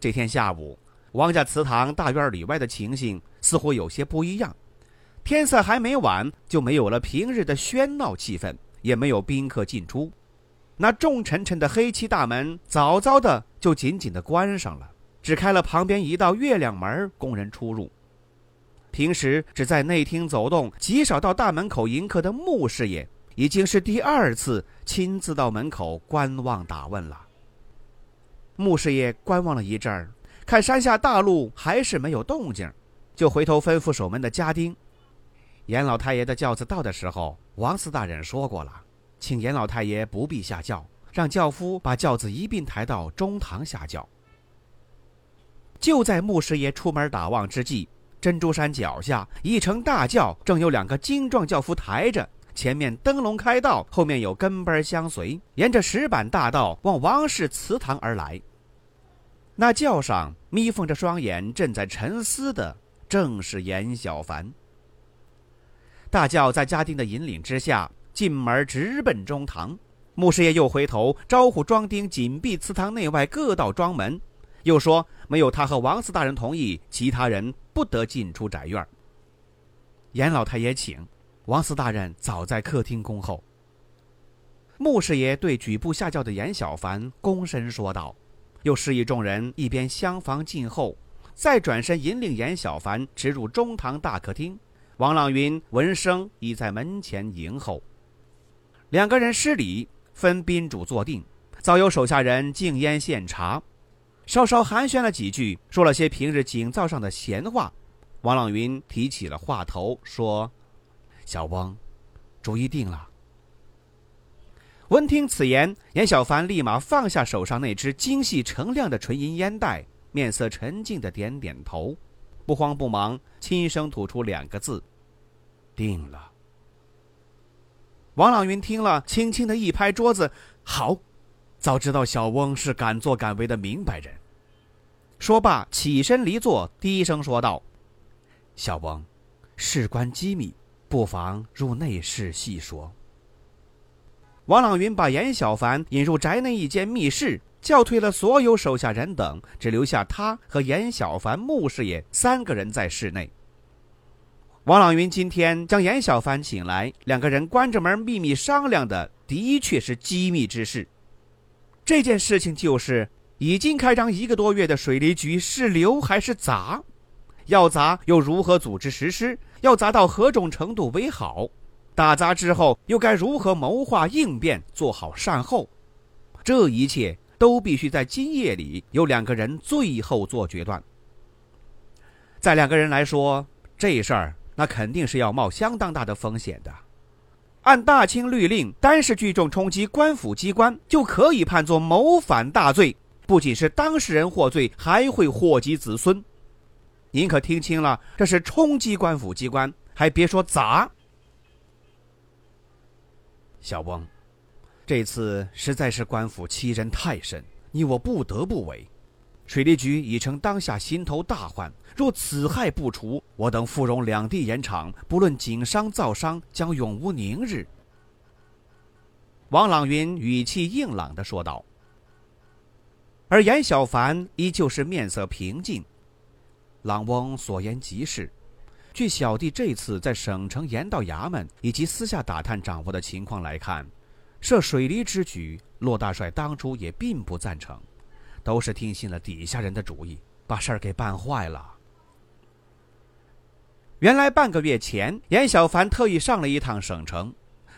这天下午，王家祠堂大院里外的情形似乎有些不一样。天色还没晚，就没有了平日的喧闹气氛，也没有宾客进出。那重沉沉的黑漆大门早早的就紧紧的关上了，只开了旁边一道月亮门供人出入。平时只在内厅走动、极少到大门口迎客的穆师爷，已经是第二次亲自到门口观望打问了。穆师爷观望了一阵儿，看山下大路还是没有动静，就回头吩咐守门的家丁：“严老太爷的轿子到的时候，王四大人说过了，请严老太爷不必下轿，让轿夫把轿子一并抬到中堂下轿。”就在穆师爷出门打望之际，珍珠山脚下一乘大轿正有两个精壮轿夫抬着。前面灯笼开道，后面有跟班相随，沿着石板大道往王氏祠堂而来。那轿上眯缝着双眼，正在沉思的正是严小凡。大轿在家丁的引领之下进门，直奔中堂。穆师爷又回头招呼庄丁紧闭祠堂内外各道庄门，又说没有他和王四大人同意，其他人不得进出宅院。严老太爷请。王司大人早在客厅恭候。穆师爷对举步下轿的严小凡躬身说道，又示意众人一边厢房静候，再转身引领严小凡直入中堂大客厅。王朗云闻声已在门前迎候。两个人施礼，分宾主坐定，早有手下人敬烟献茶，稍稍寒暄了几句，说了些平日井灶上的闲话。王朗云提起了话头，说。小翁，主意定了。闻听此言，严小凡立马放下手上那只精细澄亮的纯银烟袋，面色沉静的点点头，不慌不忙，轻声吐出两个字：“定了。”王朗云听了，轻轻的一拍桌子：“好，早知道小翁是敢作敢为的明白人。”说罢，起身离座，低声说道：“小翁，事关机密。”不妨入内室细说。王朗云把严小凡引入宅内一间密室，叫退了所有手下人等，只留下他和严小凡、穆师爷三个人在室内。王朗云今天将严小凡请来，两个人关着门秘密商量的，的确是机密之事。这件事情就是已经开张一个多月的水利局是留还是砸？要砸又如何组织实施？要砸到何种程度为好？打砸之后又该如何谋划应变，做好善后？这一切都必须在今夜里由两个人最后做决断。在两个人来说，这事儿那肯定是要冒相当大的风险的。按大清律令，单是聚众冲击官府机关，就可以判作谋反大罪，不仅是当事人获罪，还会祸及子孙。您可听清了？这是冲击官府机关，还别说砸。小翁，这次实在是官府欺人太甚，你我不得不为。水利局已成当下心头大患，若此害不除，我等富荣两地盐场，不论井商造商，将永无宁日。王朗云语气硬朗的说道，而严小凡依旧是面色平静。朗翁所言极是，据小弟这次在省城盐道衙门以及私下打探掌握的情况来看，设水利之举，骆大帅当初也并不赞成，都是听信了底下人的主意，把事儿给办坏了。原来半个月前，严小凡特意上了一趟省城，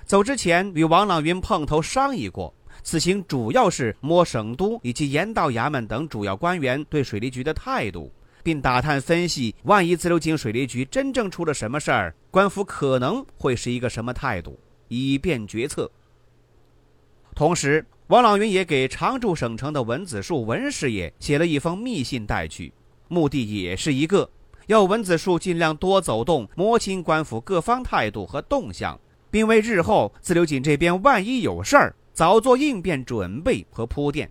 走之前与王朗云碰头商议过，此行主要是摸省都以及盐道衙门等主要官员对水利局的态度。并打探分析，万一自流井水利局真正出了什么事儿，官府可能会是一个什么态度，以便决策。同时，王朗云也给常驻省城的文子树文师爷写了一封密信带去，目的也是一个，要文子树尽量多走动，摸清官府各方态度和动向，并为日后自流井这边万一有事儿，早做应变准备和铺垫。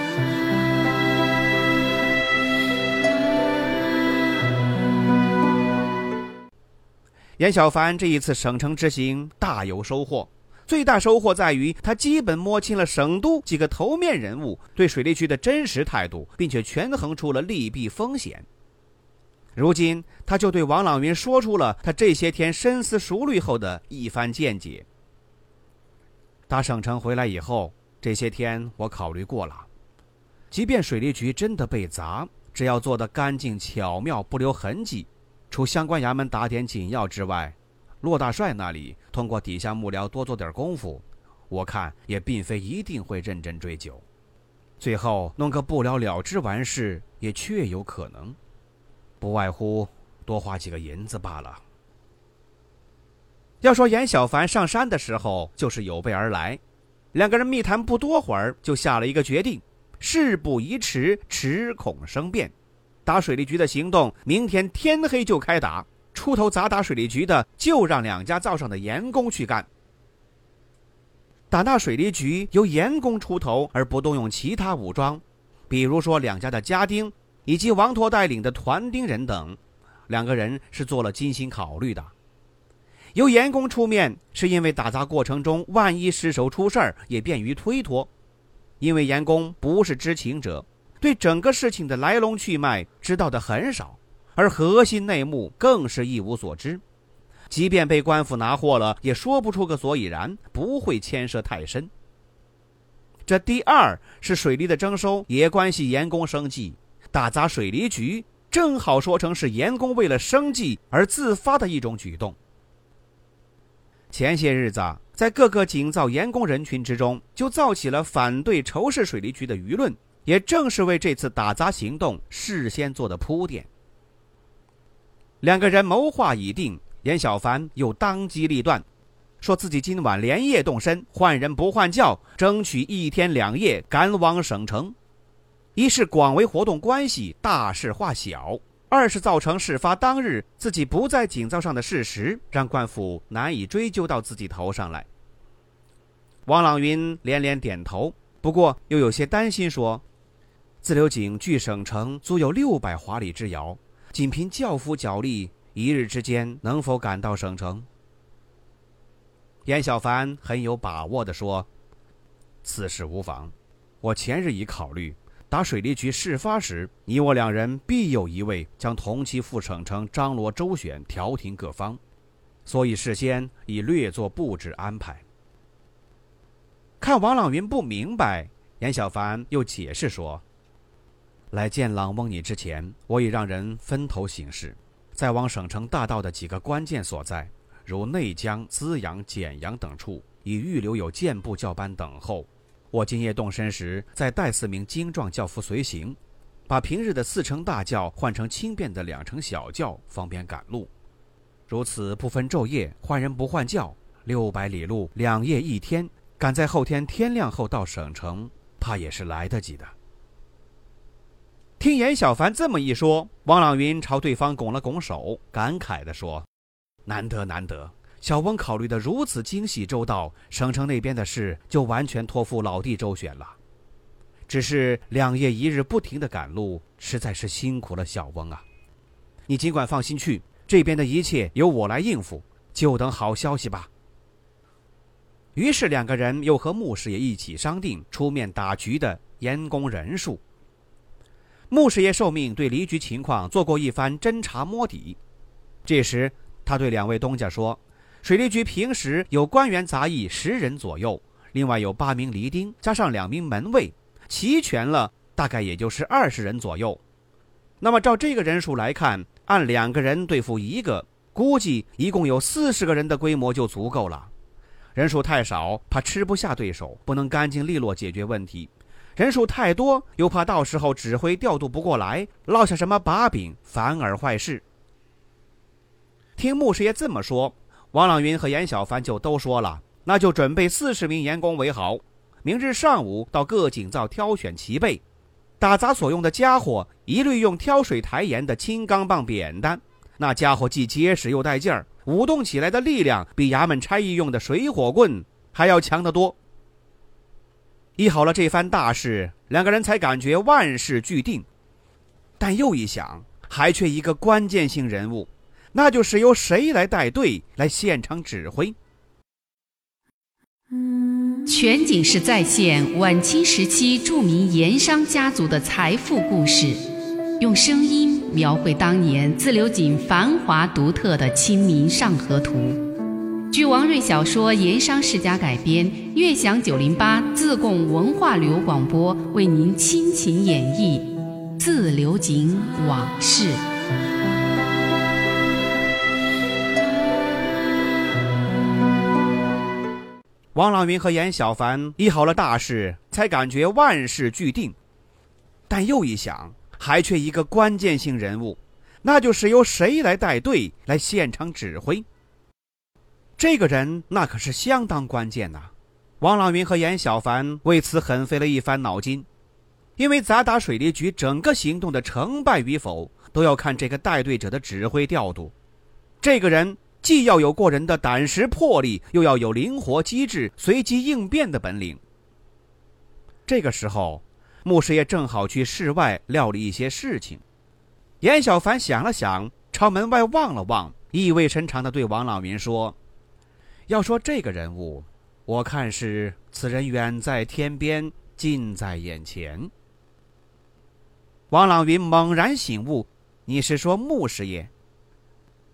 严小凡这一次省城之行大有收获，最大收获在于他基本摸清了省都几个头面人物对水利局的真实态度，并且权衡出了利弊风险。如今，他就对王朗云说出了他这些天深思熟虑后的一番见解。打省城回来以后，这些天我考虑过了，即便水利局真的被砸，只要做得干净巧妙，不留痕迹。除相关衙门打点紧要之外，骆大帅那里通过底下幕僚多做点功夫，我看也并非一定会认真追究，最后弄个不了了之完事也确有可能，不外乎多花几个银子罢了。要说严小凡上山的时候就是有备而来，两个人密谈不多会儿就下了一个决定：事不宜迟，迟恐生变。打水利局的行动，明天天黑就开打。出头砸打水利局的，就让两家灶上的盐工去干。打那水利局由盐工出头，而不动用其他武装，比如说两家的家丁以及王驼带领的团丁人等，两个人是做了精心考虑的。由盐工出面，是因为打砸过程中万一失手出事儿，也便于推脱。因为盐工不是知情者。对整个事情的来龙去脉知道的很少，而核心内幕更是一无所知。即便被官府拿获了，也说不出个所以然，不会牵涉太深。这第二是水利的征收也关系盐工生计，打砸水利局正好说成是盐工为了生计而自发的一种举动。前些日子，在各个井造盐工人群之中，就造起了反对仇视水利局的舆论。也正是为这次打砸行动事先做的铺垫。两个人谋划已定，严小凡又当机立断，说自己今晚连夜动身，换人不换轿，争取一天两夜赶往省城。一是广为活动关系，大事化小；二是造成事发当日自己不在井灶上的事实，让官府难以追究到自己头上来。王朗云连连点头，不过又有些担心，说。自流井距省城足有六百华里之遥，仅凭轿夫脚力，一日之间能否赶到省城？严小凡很有把握地说：“此事无妨，我前日已考虑，打水利局事发时，你我两人必有一位将同期赴省城张罗周旋，调停各方，所以事先已略作布置安排。”看王朗云不明白，严小凡又解释说。来见朗翁你之前，我已让人分头行事，在往省城大道的几个关键所在，如内江、资阳、简阳等处，已预留有健步教班等候。我今夜动身时，再带四名精壮轿夫随行，把平日的四乘大轿换成轻便的两乘小轿，方便赶路。如此不分昼夜，换人不换轿，六百里路，两夜一天，赶在后天天亮后到省城，怕也是来得及的。听严小凡这么一说，王朗云朝对方拱了拱手，感慨地说：“难得难得，小翁考虑的如此精细周到，省城那边的事就完全托付老弟周旋了。只是两夜一日不停的赶路，实在是辛苦了小翁啊。你尽管放心去，这边的一切由我来应付，就等好消息吧。”于是两个人又和穆师爷一起商定出面打局的严工人数。穆师爷受命对离局情况做过一番侦查摸底，这时他对两位东家说：“水利局平时有官员杂役十人左右，另外有八名离丁，加上两名门卫，齐全了，大概也就是二十人左右。那么照这个人数来看，按两个人对付一个，估计一共有四十个人的规模就足够了。人数太少，怕吃不下对手，不能干净利落解决问题；人数太多，又怕到时候指挥调度不过来，落下什么把柄，反而坏事。听穆师爷这么说，王朗云和严小凡就都说了：“那就准备四十名员工为好，明日上午到各井灶挑选齐备，打杂所用的家伙一律用挑水抬盐的青钢棒扁担，那家伙既结实又带劲儿。”舞动起来的力量比衙门差役用的水火棍还要强得多。议好了这番大事，两个人才感觉万事俱定，但又一想，还缺一个关键性人物，那就是由谁来带队来现场指挥。全景式再现晚清时期著名盐商家族的财富故事，用声音。描绘当年自流井繁华独特的《清明上河图》，据王瑞小说《盐商世家》改编，悦享九零八自贡文化旅游广播为您倾情演绎《自流井往事》。王朗云和严小凡议好了大事，才感觉万事俱定，但又一想。还缺一个关键性人物，那就是由谁来带队来现场指挥。这个人那可是相当关键呐！王朗云和严小凡为此很费了一番脑筋，因为砸打水利局整个行动的成败与否，都要看这个带队者的指挥调度。这个人既要有过人的胆识魄力，又要有灵活机智、随机应变的本领。这个时候。牧师爷正好去室外料理一些事情，严小凡想了想，朝门外望了望，意味深长地对王朗云说：“要说这个人物，我看是此人远在天边，近在眼前。”王朗云猛然醒悟：“你是说穆师爷？”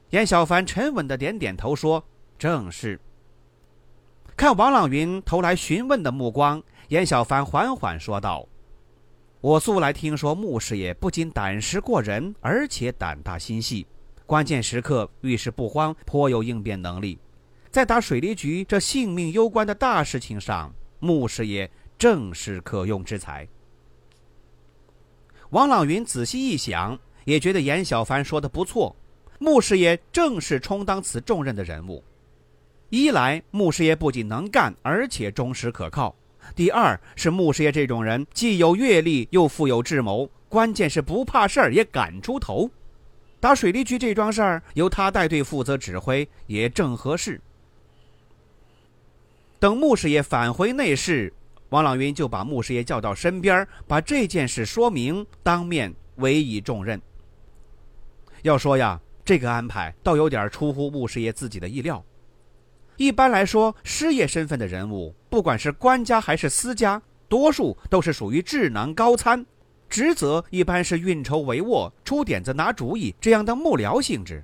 严小凡沉稳的点点头说：“正是。”看王朗云投来询问的目光，严小凡缓缓说道。我素来听说穆师爷不仅胆识过人，而且胆大心细，关键时刻遇事不慌，颇有应变能力。在打水利局这性命攸关的大事情上，穆师爷正是可用之才。王朗云仔细一想，也觉得严小凡说的不错，穆师爷正是充当此重任的人物。一来，穆师爷不仅能干，而且忠实可靠。第二是穆师爷这种人，既有阅历又富有智谋，关键是不怕事儿也敢出头。打水利局这桩事儿，由他带队负责指挥也正合适。等穆师爷返回内室，王朗云就把穆师爷叫到身边，把这件事说明，当面委以重任。要说呀，这个安排倒有点出乎穆师爷自己的意料。一般来说，师爷身份的人物，不管是官家还是私家，多数都是属于智囊高参，职责一般是运筹帷幄、出点子、拿主意这样的幕僚性质。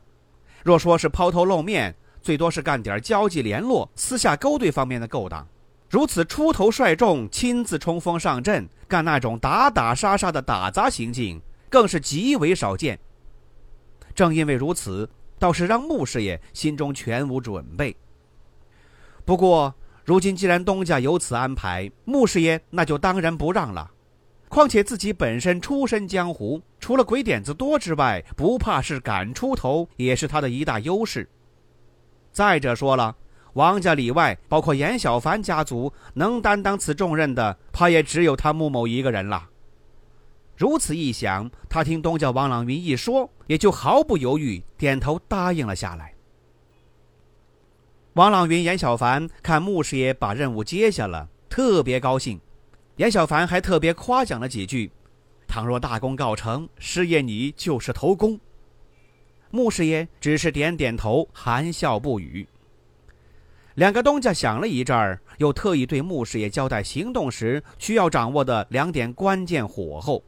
若说是抛头露面，最多是干点交际联络、私下勾兑方面的勾当。如此出头率众、亲自冲锋上阵，干那种打打杀杀的打杂行径，更是极为少见。正因为如此，倒是让穆师爷心中全无准备。不过，如今既然东家有此安排，穆师爷那就当仁不让了。况且自己本身出身江湖，除了鬼点子多之外，不怕事、敢出头，也是他的一大优势。再者说了，王家里外，包括严小凡家族，能担当此重任的，怕也只有他穆某一个人了。如此一想，他听东家王朗云一说，也就毫不犹豫点头答应了下来。王朗云、严小凡看穆师爷把任务接下了，特别高兴。严小凡还特别夸奖了几句：“倘若大功告成，师爷你就是头功。”穆师爷只是点点头，含笑不语。两个东家想了一阵儿，又特意对穆师爷交代行动时需要掌握的两点关键火候：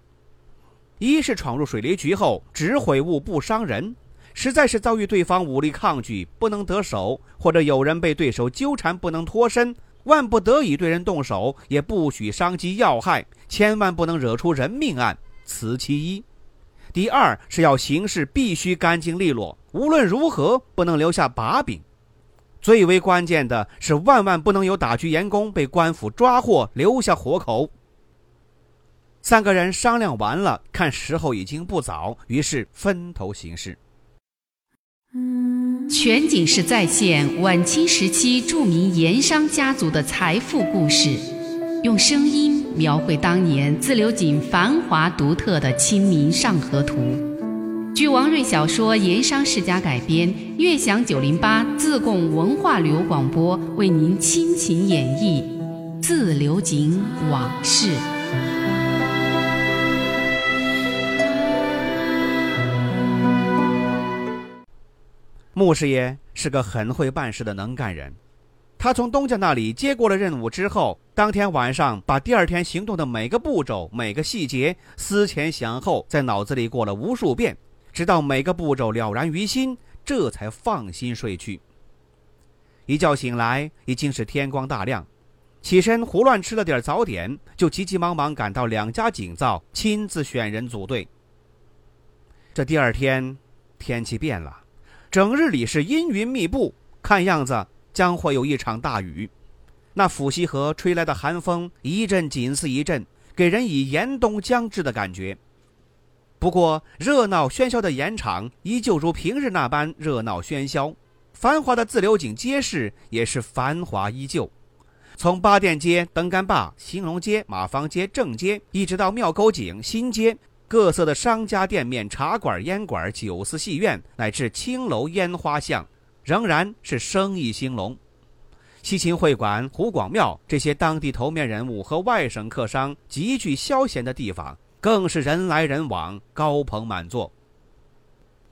一是闯入水利局后，只毁物不伤人。实在是遭遇对方武力抗拒不能得手，或者有人被对手纠缠不能脱身，万不得已对人动手，也不许伤及要害，千万不能惹出人命案，此其一。第二是要行事必须干净利落，无论如何不能留下把柄。最为关键的是，万万不能有打局员工被官府抓获，留下活口。三个人商量完了，看时候已经不早，于是分头行事。全景式再现晚清时期著名盐商家族的财富故事，用声音描绘当年自流井繁华独特的《清明上河图》。据王瑞小说《盐商世家》改编，悦享九零八自贡文化旅游广播为您倾情演绎《自流井往事》。穆师爷是个很会办事的能干人，他从东家那里接过了任务之后，当天晚上把第二天行动的每个步骤、每个细节思前想后，在脑子里过了无数遍，直到每个步骤了然于心，这才放心睡去。一觉醒来，已经是天光大亮，起身胡乱吃了点早点，就急急忙忙赶到两家井灶，亲自选人组队。这第二天，天气变了。整日里是阴云密布，看样子将会有一场大雨。那抚西河吹来的寒风一阵紧似一阵，给人以严冬将至的感觉。不过，热闹喧嚣的盐场依旧如平日那般热闹喧嚣，繁华的自流井街市也是繁华依旧。从八店街、灯杆坝、兴隆街、马坊街、正街，一直到庙沟井新街。各色的商家店面、茶馆、烟馆、酒肆、戏院，乃至青楼、烟花巷，仍然是生意兴隆。西秦会馆、湖广庙这些当地头面人物和外省客商集聚消闲的地方，更是人来人往，高朋满座。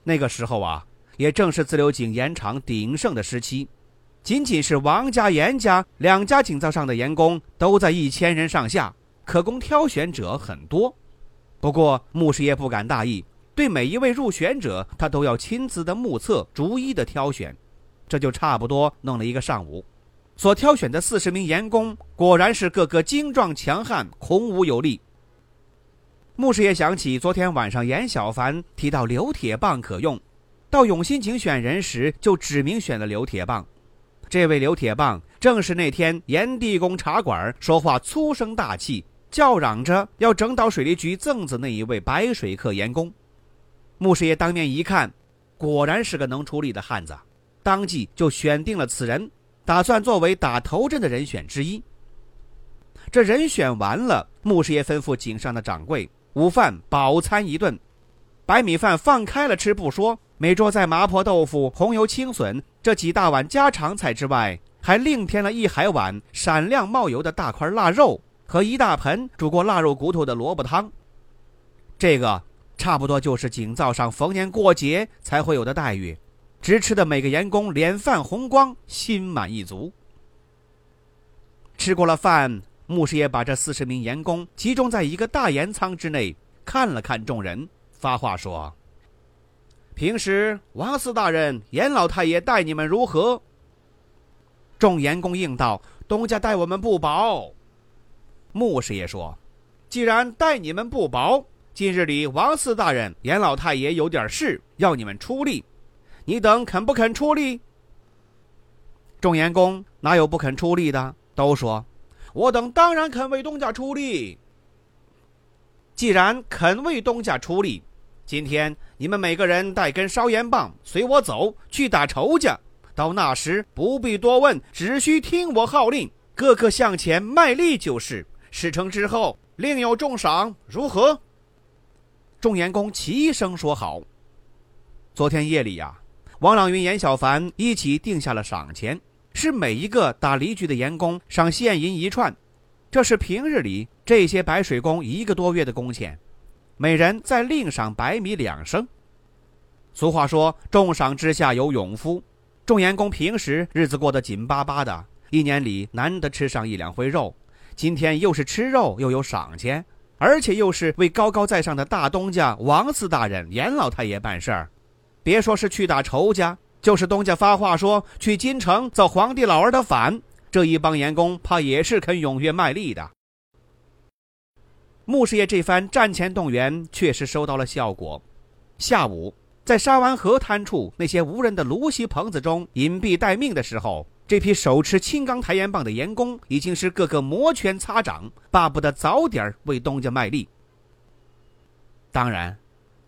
那个时候啊，也正是自流井盐场鼎盛的时期，仅仅是王家、严家两家井灶上的盐工都在一千人上下，可供挑选者很多。不过，穆师爷不敢大意，对每一位入选者，他都要亲自的目测，逐一的挑选。这就差不多弄了一个上午。所挑选的四十名员工，果然是个个精壮强悍，孔武有力。穆师爷想起昨天晚上严小凡提到刘铁棒可用，到永新井选人时，就指明选了刘铁棒。这位刘铁棒，正是那天炎地公茶馆说话粗声大气。叫嚷着要整倒水利局赠子那一位白水客员工，穆师爷当面一看，果然是个能出力的汉子，当即就选定了此人，打算作为打头阵的人选之一。这人选完了，穆师爷吩咐井上的掌柜，午饭饱餐一顿，白米饭放开了吃不说，每桌在麻婆豆腐、红油青笋这几大碗家常菜之外，还另添了一海碗闪亮冒油的大块腊肉。和一大盆煮过腊肉骨头的萝卜汤，这个差不多就是井灶上逢年过节才会有的待遇，直吃的每个员工脸泛红光，心满意足。吃过了饭，牧师爷把这四十名员工集中在一个大盐仓之内，看了看众人，发话说：“平时王四大人、严老太爷待你们如何？”众员工应道：“东家待我们不薄。”穆师爷说：“既然待你们不薄，今日里王四大人、严老太爷有点事，要你们出力，你等肯不肯出力？”众员工哪有不肯出力的？都说：“我等当然肯为东家出力。”既然肯为东家出力，今天你们每个人带根烧盐棒，随我走去打仇家。到那时不必多问，只需听我号令，个个向前卖力就是。事成之后，另有重赏，如何？众员工齐声说好。昨天夜里呀，王朗云、严小凡一起定下了赏钱，是每一个打梨局的员工赏现银一串，这是平日里这些白水工一个多月的工钱，每人再另赏白米两升。俗话说，重赏之下有勇夫。众员工平时日子过得紧巴巴的，一年里难得吃上一两回肉。今天又是吃肉，又有赏钱，而且又是为高高在上的大东家王四大人、严老太爷办事儿。别说是去打仇家，就是东家发话说去京城造皇帝老儿的反，这一帮员工怕也是肯踊跃卖力的。穆师爷这番战前动员确实收到了效果，下午，在沙湾河滩处那些无人的芦席棚子中隐蔽待命的时候，这批手持青钢抬盐棒的盐工已经是个个摩拳擦掌，巴不得早点为东家卖力。当然，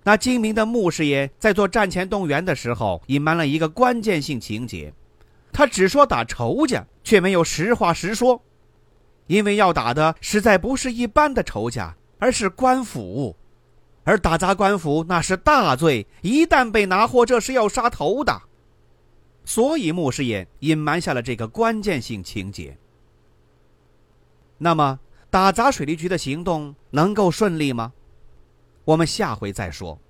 那精明的穆师爷在做战前动员的时候，隐瞒了一个关键性情节，他只说打仇家，却没有实话实说，因为要打的实在不是一般的仇家，而是官府。而打砸官府那是大罪，一旦被拿获，这是要杀头的。所以穆师爷隐瞒下了这个关键性情节。那么，打砸水利局的行动能够顺利吗？我们下回再说。